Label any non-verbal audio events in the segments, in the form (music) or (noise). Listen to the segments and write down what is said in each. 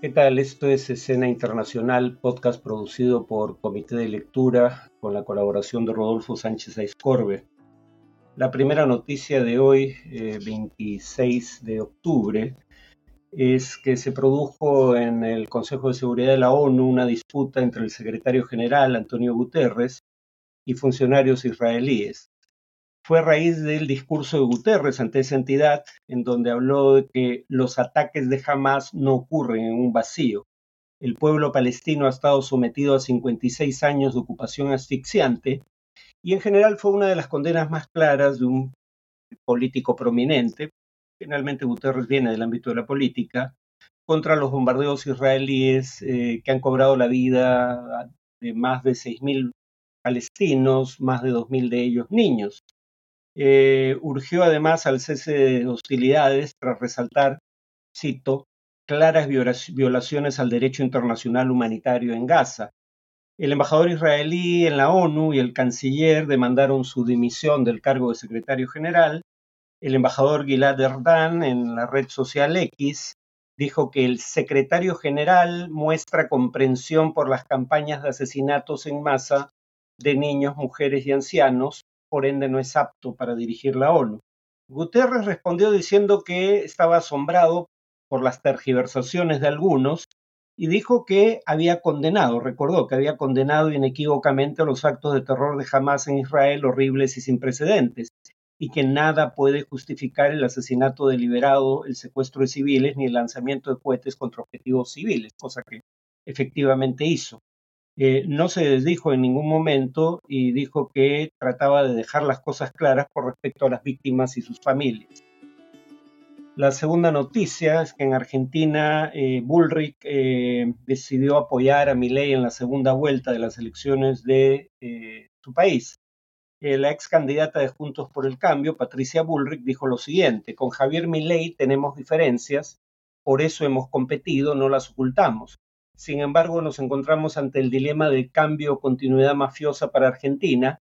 ¿Qué tal? Esto es Escena Internacional, podcast producido por Comité de Lectura con la colaboración de Rodolfo Sánchez Aiscorbe. La primera noticia de hoy, 26 eh, de octubre, es que se produjo en el Consejo de Seguridad de la ONU una disputa entre el secretario general Antonio Guterres y funcionarios israelíes fue a raíz del discurso de Guterres ante esa entidad, en donde habló de que los ataques de Hamas no ocurren en un vacío. El pueblo palestino ha estado sometido a 56 años de ocupación asfixiante y en general fue una de las condenas más claras de un político prominente, finalmente Guterres viene del ámbito de la política, contra los bombardeos israelíes eh, que han cobrado la vida de más de 6.000 palestinos, más de 2.000 de ellos niños. Eh, urgió además al cese de hostilidades tras resaltar, cito, claras violaciones al derecho internacional humanitario en Gaza. El embajador israelí en la ONU y el canciller demandaron su dimisión del cargo de secretario general. El embajador Gilad Erdan en la red social X dijo que el secretario general muestra comprensión por las campañas de asesinatos en masa de niños, mujeres y ancianos por ende no es apto para dirigir la ONU. Guterres respondió diciendo que estaba asombrado por las tergiversaciones de algunos y dijo que había condenado, recordó que había condenado inequívocamente los actos de terror de Hamas en Israel horribles y sin precedentes, y que nada puede justificar el asesinato deliberado, el secuestro de civiles ni el lanzamiento de cohetes contra objetivos civiles, cosa que efectivamente hizo. Eh, no se desdijo en ningún momento y dijo que trataba de dejar las cosas claras con respecto a las víctimas y sus familias. La segunda noticia es que en Argentina eh, Bullrich eh, decidió apoyar a Milei en la segunda vuelta de las elecciones de su país. la ex candidata de Juntos por el Cambio, Patricia Bullrich, dijo lo siguiente: Con Javier Milei tenemos diferencias, por eso hemos competido, no las ocultamos. Sin embargo, nos encontramos ante el dilema de cambio o continuidad mafiosa para Argentina.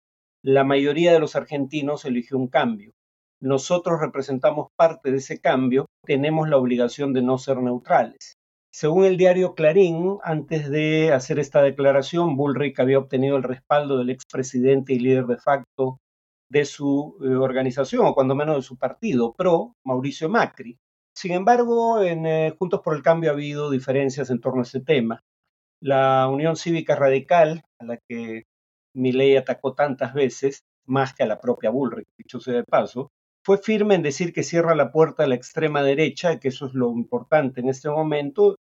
La mayoría de los argentinos eligió un cambio. Nosotros representamos parte de ese cambio, tenemos la obligación de no ser neutrales. Según el diario Clarín, antes de hacer esta declaración, Bullrich había obtenido el respaldo del expresidente y líder de facto de su eh, organización, o cuando menos de su partido, PRO, Mauricio Macri. Sin embargo, en eh, Juntos por el Cambio ha habido diferencias en torno a este tema. La Unión Cívica Radical, a la que Milei atacó tantas veces, más que a la propia Bullrich, dicho sea de paso, fue firme en decir que cierra la puerta a la extrema derecha, que eso es lo importante en este momento,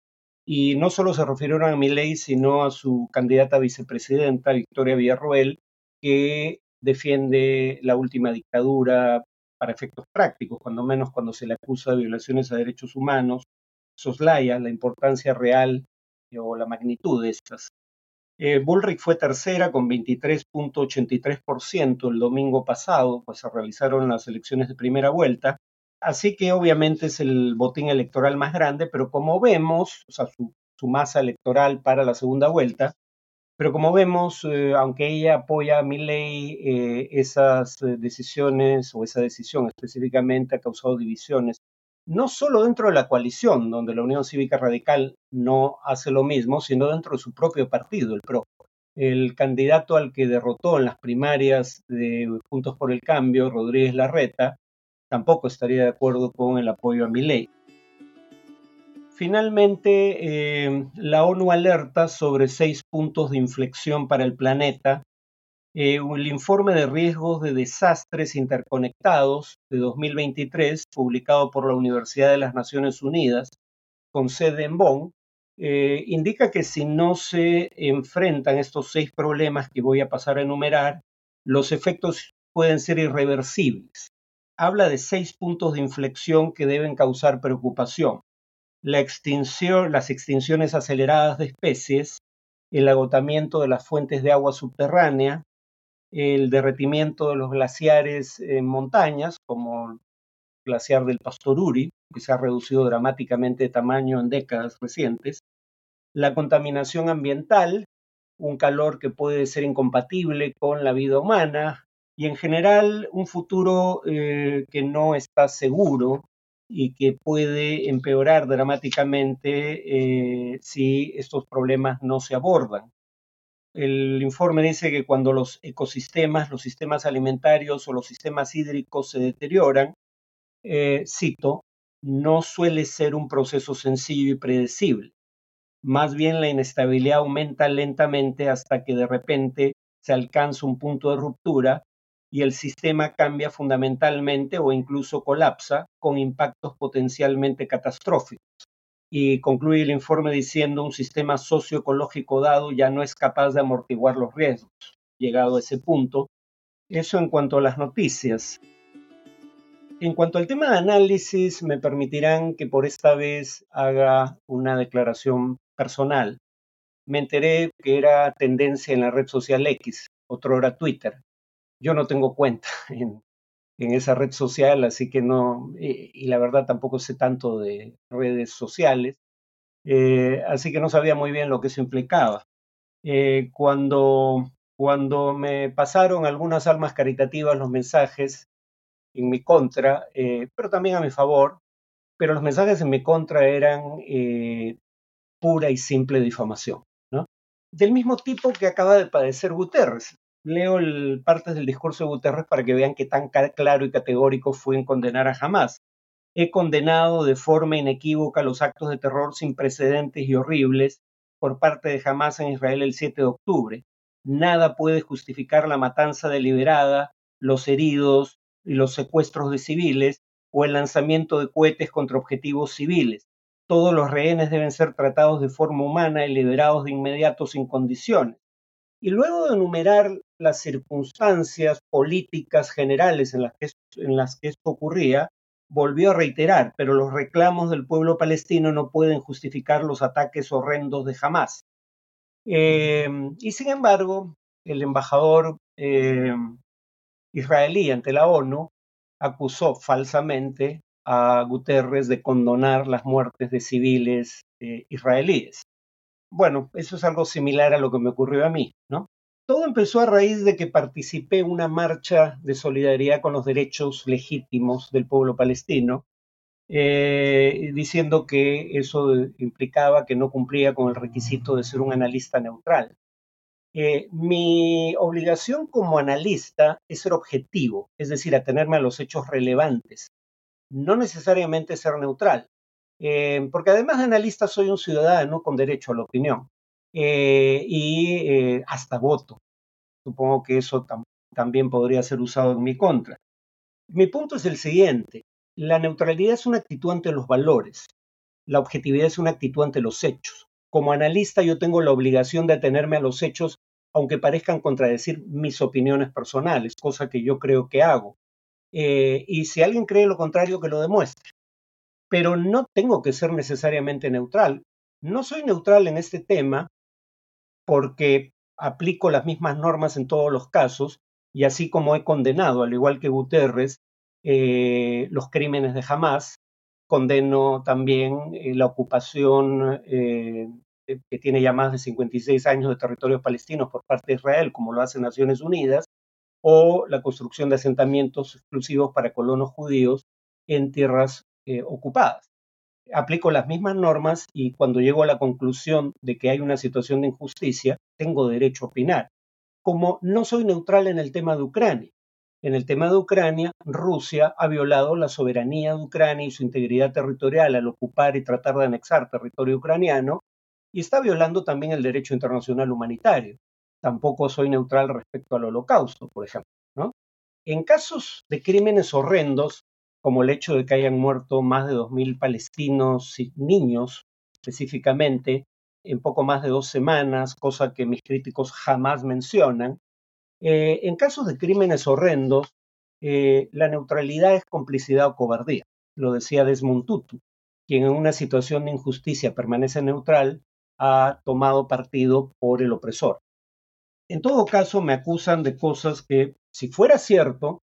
y no solo se refirieron a Milei, sino a su candidata vicepresidenta, Victoria Villarroel, que defiende la última dictadura para efectos prácticos, cuando menos cuando se le acusa de violaciones a derechos humanos, soslaya la importancia real o la magnitud de estas. Eh, Bullrich fue tercera con 23.83% el domingo pasado, pues se realizaron las elecciones de primera vuelta, así que obviamente es el botín electoral más grande, pero como vemos, su masa electoral para la segunda vuelta pero como vemos, eh, aunque ella apoya a Milley, eh, esas eh, decisiones o esa decisión específicamente ha causado divisiones, no solo dentro de la coalición, donde la Unión Cívica Radical no hace lo mismo, sino dentro de su propio partido, el PRO. El candidato al que derrotó en las primarias de Juntos por el Cambio, Rodríguez Larreta, tampoco estaría de acuerdo con el apoyo a Milley. Finalmente, eh, la ONU alerta sobre seis puntos de inflexión para el planeta. Eh, el informe de riesgos de desastres interconectados de 2023, publicado por la Universidad de las Naciones Unidas, con sede en Bonn, eh, indica que si no se enfrentan estos seis problemas que voy a pasar a enumerar, los efectos pueden ser irreversibles. Habla de seis puntos de inflexión que deben causar preocupación la extinción, las extinciones aceleradas de especies, el agotamiento de las fuentes de agua subterránea, el derretimiento de los glaciares en montañas, como el glaciar del Pastoruri, que se ha reducido dramáticamente de tamaño en décadas recientes, la contaminación ambiental, un calor que puede ser incompatible con la vida humana y en general un futuro eh, que no está seguro y que puede empeorar dramáticamente eh, si estos problemas no se abordan. El informe dice que cuando los ecosistemas, los sistemas alimentarios o los sistemas hídricos se deterioran, eh, cito, no suele ser un proceso sencillo y predecible. Más bien la inestabilidad aumenta lentamente hasta que de repente se alcanza un punto de ruptura y el sistema cambia fundamentalmente o incluso colapsa con impactos potencialmente catastróficos. Y concluye el informe diciendo un sistema socioecológico dado ya no es capaz de amortiguar los riesgos. Llegado a ese punto, eso en cuanto a las noticias. En cuanto al tema de análisis, me permitirán que por esta vez haga una declaración personal. Me enteré que era tendencia en la red social X, otro era Twitter, yo no tengo cuenta (laughs) en, esa red social, así que no, y, la verdad tampoco sé tanto de redes sociales, eh, así que no sabía muy bien lo que eso implicaba. Eh, cuando, cuando me pasaron algunas almas caritativas los mensajes en mi contra, eh, pero también a mi favor, pero los mensajes en mi contra eran pura y simple difamación. Del mismo tipo que acaba de padecer Guterres leo el, partes del discurso de Guterres para que vean qué tan claro y categórico fue en condenar a Hamas. He condenado de forma inequívoca los actos de terror sin precedentes y horribles por parte de Hamas en Israel el 7 de octubre. Nada puede justificar la matanza deliberada, los heridos y los secuestros de civiles o el lanzamiento de cohetes contra objetivos civiles. Todos los rehenes deben ser tratados de forma humana y liberados de inmediato sin condiciones. Y luego de enumerar las circunstancias políticas generales en las, que, en las que esto ocurría, volvió a reiterar, pero los reclamos del pueblo palestino no pueden justificar los ataques horrendos de Hamas. Em, y sin embargo, el embajador em, israelí ante la ONU acusó falsamente a Guterres de condonar las muertes de civiles eh, israelíes. Bueno, eso es algo similar a lo que me ocurrió a mí, ¿no? Todo empezó a raíz de que participé en una marcha de solidaridad con los derechos legítimos del pueblo palestino, eh, diciendo que eso implicaba que no cumplía con el requisito de ser un analista neutral. Eh, mi obligación como analista es ser objetivo, es decir, atenerme a los hechos relevantes, no necesariamente ser neutral. Eh, porque además de analista soy un ciudadano con derecho a la opinión eh, y eh, hasta voto. Supongo que eso también podría ser usado en mi contra. Mi punto es el siguiente, la neutralidad es una actitud ante los valores, la objetividad es una actitud ante los hechos. Como analista yo tengo la obligación de atenerme a los hechos aunque parezcan contradecir mis opiniones personales, cosa que yo creo que hago. y si alguien cree lo contrario, que lo demuestre pero no tengo que ser necesariamente neutral. No soy neutral en este tema porque aplico las mismas normas en todos los casos y así como he condenado, al igual que Guterres, eh, los crímenes de Hamas, condeno también eh, la ocupación eh, que tiene ya más de 56 años de territorios palestinos por parte de Israel, como lo hace Naciones Unidas, o la construcción de asentamientos exclusivos para colonos judíos en tierras eh, ocupadas. Aplico las mismas normas y cuando llego a la conclusión de que hay una situación de injusticia, tengo derecho a opinar. Como no soy neutral en el tema de Ucrania. En el tema de Ucrania, Rusia ha violado la soberanía de Ucrania y su integridad territorial al ocupar y tratar de anexar territorio ucraniano y está violando también el derecho internacional humanitario. Tampoco soy neutral respecto al holocausto, por ejemplo. ¿no? En casos de crímenes horrendos, como el hecho de que hayan muerto más de 2.000 palestinos y niños específicamente en poco más de dos semanas, cosa que mis críticos jamás mencionan. Eh, en casos de crímenes horrendos, eh, la neutralidad es complicidad o cobardía. Lo decía Desmond Tutu, quien en una situación de injusticia permanece neutral, ha tomado partido por el opresor. En todo caso, me acusan de cosas que, si fuera cierto,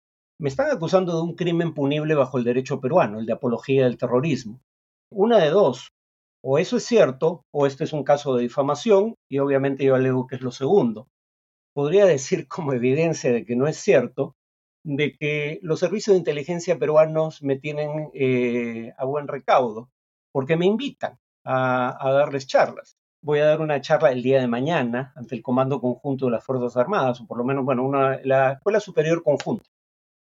me están acusando de un crimen punible bajo el derecho peruano, el de apología del terrorismo. Una de dos, o eso es cierto, o este es un caso de difamación, y obviamente yo alego que es lo segundo. Podría decir (laughs) como evidencia de que no es cierto de que los servicios de inteligencia peruanos me tienen eh, a buen recaudo, porque me invitan a, darles charlas. Voy a dar una charla el día de mañana ante el Comando Conjunto de las Fuerzas Armadas, o por lo menos, bueno, una, la Escuela Superior Conjunta,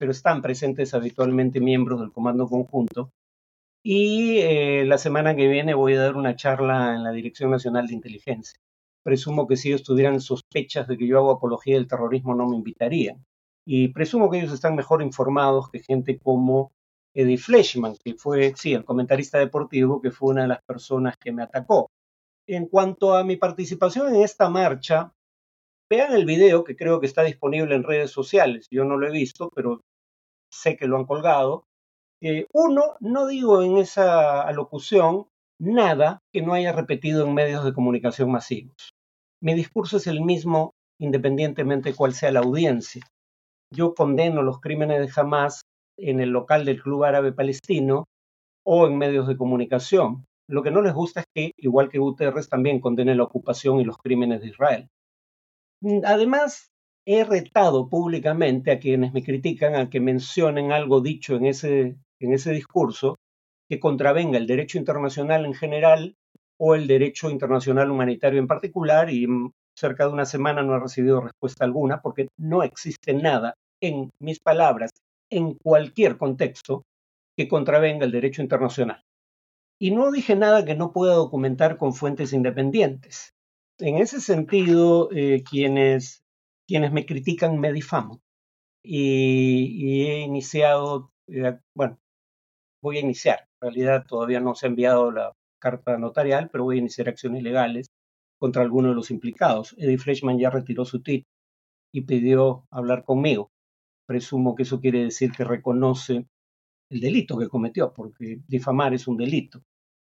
pero están presentes habitualmente miembros del Comando Conjunto. Y eh, la semana que viene voy a dar una charla en la Dirección Nacional de Inteligencia. Presumo que si ellos tuvieran sospechas de que yo hago apología del terrorismo no me invitarían. Y presumo que ellos están mejor informados que gente como Eddie Fleischman, que fue, sí, el comentarista deportivo, que fue una de las personas que me atacó. En cuanto a mi participación en esta marcha, vean el video que creo que está disponible en redes sociales. Yo no lo he visto, pero sé que lo han colgado. Eh, uno, no digo en esa alocución nada que no haya repetido en medios de comunicación masivos. Mi discurso es el mismo independientemente cuál sea la audiencia yo condeno los crímenes de Hamas en el local del Club Árabe Palestino o en medios de comunicación. Lo que no les gusta es que, igual que Guterres, también condene la ocupación y los crímenes de Israel. Además, he retado públicamente a quienes me critican a que mencionen algo dicho en ese, en ese discurso que contravenga el derecho internacional en general o el derecho internacional humanitario en particular y cerca de una semana no he recibido respuesta alguna porque no existe nada en mis palabras, en cualquier contexto, que contravenga el derecho internacional. Y no dije nada que no pueda documentar con fuentes independientes. En ese sentido, eh, quienes, quienes me critican me difaman. Y, he iniciado, eh, bueno, voy a iniciar. En realidad todavía no se ha enviado la carta notarial, pero voy a iniciar acciones legales contra alguno de los implicados. Eddie Freshman ya retiró su tweet y pidió hablar conmigo. Presumo que eso quiere decir que reconoce el delito que cometió, porque difamar es un delito.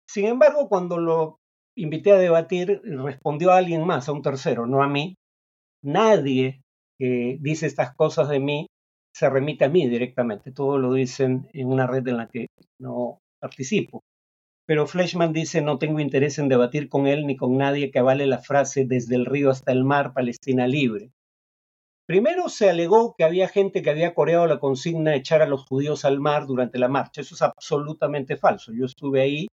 Sin embargo, cuando lo invité a debatir, respondió a alguien más, a un tercero, no a mí. Nadie que dice estas cosas de mí se remite a mí directamente. Todo lo dicen en una red en la que no participo. Pero Fleischman dice, no tengo interés en debatir con él ni con nadie que avale la frase desde el río hasta el mar, Palestina libre. Primero se alegó que había gente que había coreado la consigna de echar a los judíos al mar durante la marcha. Eso es absolutamente falso. Yo estuve ahí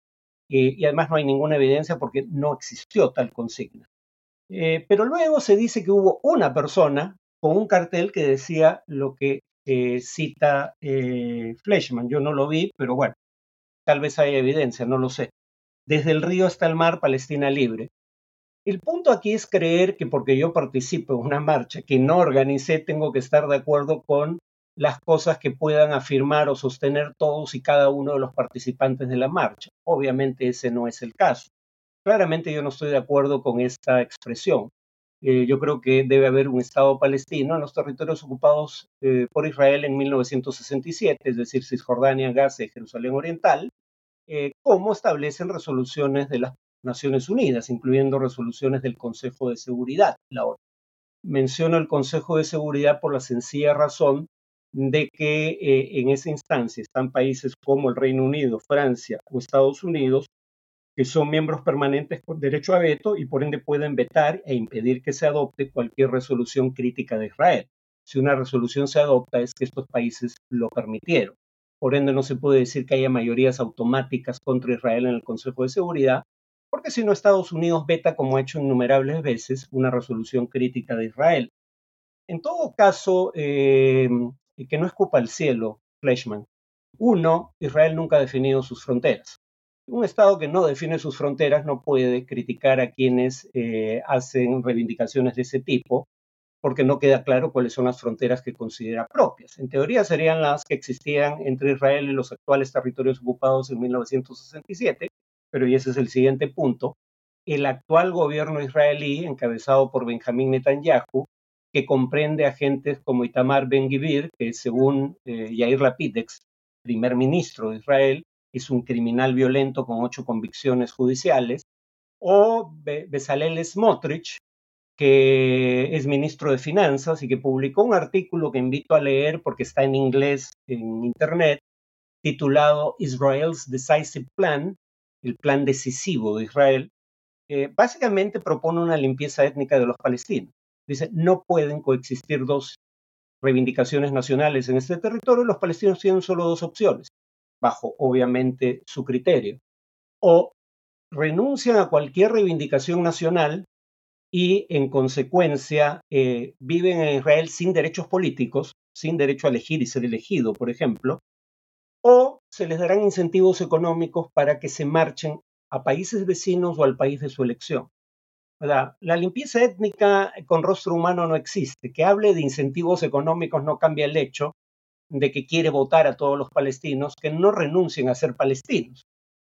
eh, y además no hay ninguna evidencia porque no existió tal consigna. Eh, pero luego se dice que hubo una persona con un cartel que decía lo que eh, cita Fleischman. Yo no lo vi, pero bueno, Tal vez haya evidencia, no lo sé. Desde el río hasta el mar, Palestina libre. El punto aquí es creer que porque yo participo en una marcha que no organicé, tengo que estar de acuerdo con las cosas que puedan afirmar o sostener todos y cada uno de los participantes de la marcha. Obviamente ese no es el caso. Claramente yo no estoy de acuerdo con esta expresión. Eh, yo creo que debe haber un Estado palestino en los territorios ocupados eh, por Israel en 1967, es decir, Cisjordania, Gaza y Jerusalén Oriental, eh, como establecen resoluciones de las Naciones Unidas, incluyendo resoluciones del Consejo de Seguridad, la ONU. Menciono el Consejo de Seguridad por la sencilla razón de que en esa instancia están países como el Reino Unido, Francia o Estados Unidos, que son miembros permanentes con derecho a veto y por ende pueden vetar e impedir que se adopte cualquier resolución crítica de Israel. Si una resolución se adopta es que estos países lo permitieron. Por ende no se puede decir que haya mayorías automáticas contra Israel en el Consejo de Seguridad, porque si no Estados Unidos veta, como ha hecho innumerables veces, una resolución crítica de Israel. En todo caso, eh, que no escupa el cielo, Fleischman. Uno, Israel nunca ha definido sus fronteras un Estado que no define sus fronteras no puede criticar a quienes eh, hacen reivindicaciones de ese tipo, porque no queda claro cuáles son las fronteras que considera propias. En teoría serían las que existían entre Israel y los actuales territorios ocupados en 1967, pero y ese es el siguiente punto, el actual gobierno israelí, encabezado por Benjamín Netanyahu, que comprende agentes como Itamar Ben-Gvir, que según eh, Yair Lapid, primer ministro de Israel, es un criminal violento con ocho convicciones judiciales, o Bezalel Smotrich, que es ministro de Finanzas y que publicó un artículo que invito a leer porque está en inglés en Internet, titulado Israel's Decisive Plan, el plan decisivo de Israel, que básicamente propone una limpieza étnica de los palestinos. Dice, no pueden coexistir dos reivindicaciones nacionales en este territorio, los palestinos tienen solo dos opciones, obviamente su criterio. O renuncian a cualquier reivindicación nacional y en consecuencia eh, viven en Israel sin derechos políticos, sin derecho a elegir y ser elegido, por ejemplo, o se les darán incentivos económicos para que se marchen a países vecinos o al país de su elección. La, limpieza étnica con rostro humano no existe. Que hable de incentivos económicos no cambia el hecho de que quiere votar a todos los palestinos que no renuncien a ser palestinos.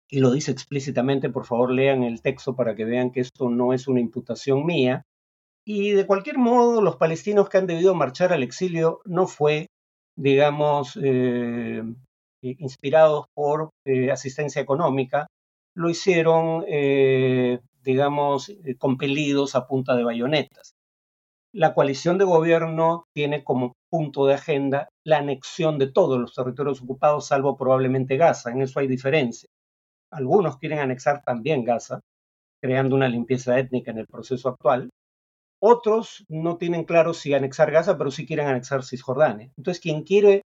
Y lo dice explícitamente, por favor lean el texto para que vean que esto no es una imputación mía. Y de cualquier modo, los palestinos que han debido marchar al exilio no fue, digamos, eh, inspirados por eh, asistencia económica, lo hicieron eh, digamos, compelidos a punta de bayonetas. La coalición de gobierno tiene como punto de agenda la anexión de todos los territorios ocupados, salvo probablemente Gaza. En eso hay diferencia. Algunos quieren anexar también Gaza, creando una limpieza étnica en el proceso actual. Otros no tienen claro si anexar Gaza, pero sí quieren anexar Cisjordania. Entonces, quien quiere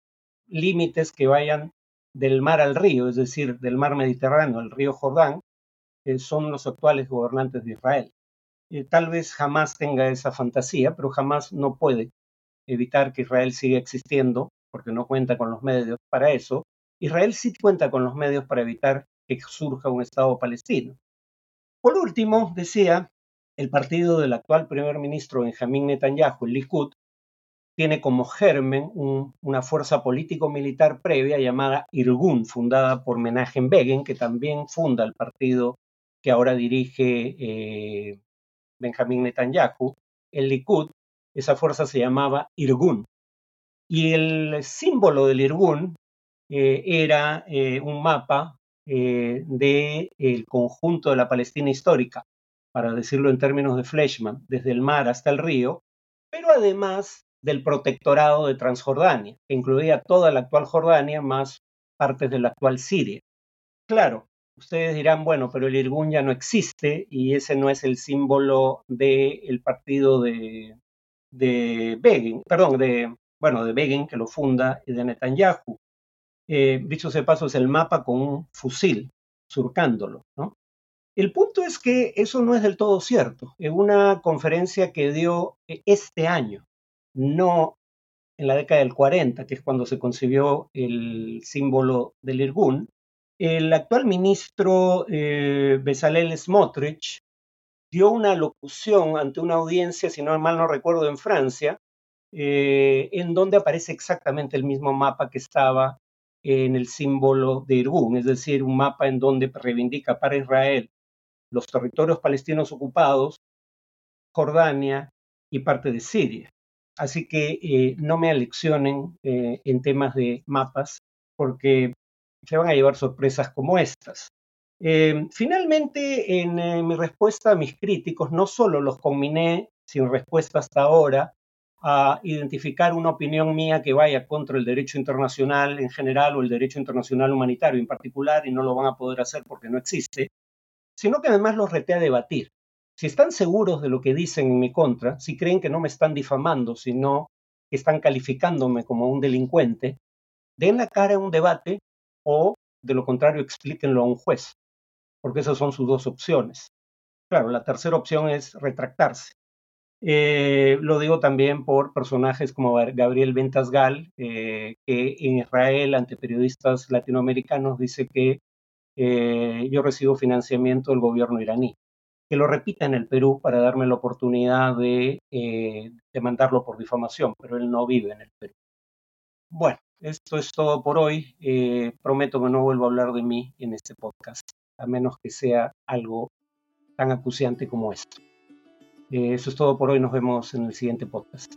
límites que vayan del mar al río, es decir, del mar Mediterráneo al río Jordán, son los actuales gobernantes de Israel. Eh, tal vez jamás tenga esa fantasía, pero jamás no puede evitar que Israel siga existiendo, porque no cuenta con los medios para eso. Israel sí cuenta con los medios para evitar que surja un Estado palestino. Por último, decía, el partido del actual primer ministro Benjamín Netanyahu, el Likud, tiene como germen una fuerza político-militar previa llamada Irgun, fundada por Menachem Begin, que también funda el partido que ahora dirige eh, Benjamín Netanyahu, el Likud, esa fuerza se llamaba Irgun. Y el símbolo del Irgun eh, era eh, un mapa del conjunto de la Palestina histórica, para decirlo en términos de Fleischmann, desde el mar hasta el río, pero además del protectorado de Transjordania, que incluía toda la actual Jordania más partes de la actual Siria. Claro, Ustedes dirán, bueno, pero el Irgun ya no existe y ese no es el símbolo del partido de, de Begin, perdón, de, bueno, de Begin, que lo funda, y de Netanyahu. Eh, dicho sea paso, es el mapa con un fusil surcándolo. El punto es que eso no es del todo cierto. En una conferencia que dio este año, no en la década del 40, que es cuando se concibió el símbolo del Irgun, el actual ministro eh, Bezalel Smotrich dio una locución ante una audiencia, si no mal no recuerdo, en Francia, eh, en donde aparece exactamente el mismo mapa que estaba en el símbolo de Irgun, es decir, un mapa en donde reivindica para Israel los territorios palestinos ocupados, Jordania y parte de Siria. Así que eh, no me aleccionen en temas de mapas, porque se van a llevar sorpresas como estas. Eh, finalmente, en eh, mi respuesta a mis críticos, no solo los combiné sin respuesta hasta ahora a identificar una opinión mía que vaya contra el derecho internacional en general o el derecho internacional humanitario en particular, y no lo van a poder hacer porque no existe, sino que además los reté a debatir. Si están seguros de lo que dicen en mi contra, si creen que no me están difamando, sino que están calificándome como un delincuente, den la cara a un debate o, de lo contrario, explíquenlo a un juez, porque esas son sus dos opciones. Claro, la tercera opción es retractarse. Eh, lo digo también por personajes como Gabriel Ventasgal, eh, que en Israel, ante periodistas latinoamericanos, dice que eh, yo recibo financiamiento del gobierno iraní. Que lo repita en el Perú para darme la oportunidad de demandarlo por difamación, pero él no vive en el Perú. Bueno, esto es todo por hoy. Eh, prometo que no vuelvo a hablar de mí en este podcast, a menos que sea algo tan acuciante como esto. Eh, eso es todo por hoy. Nos vemos en el siguiente podcast.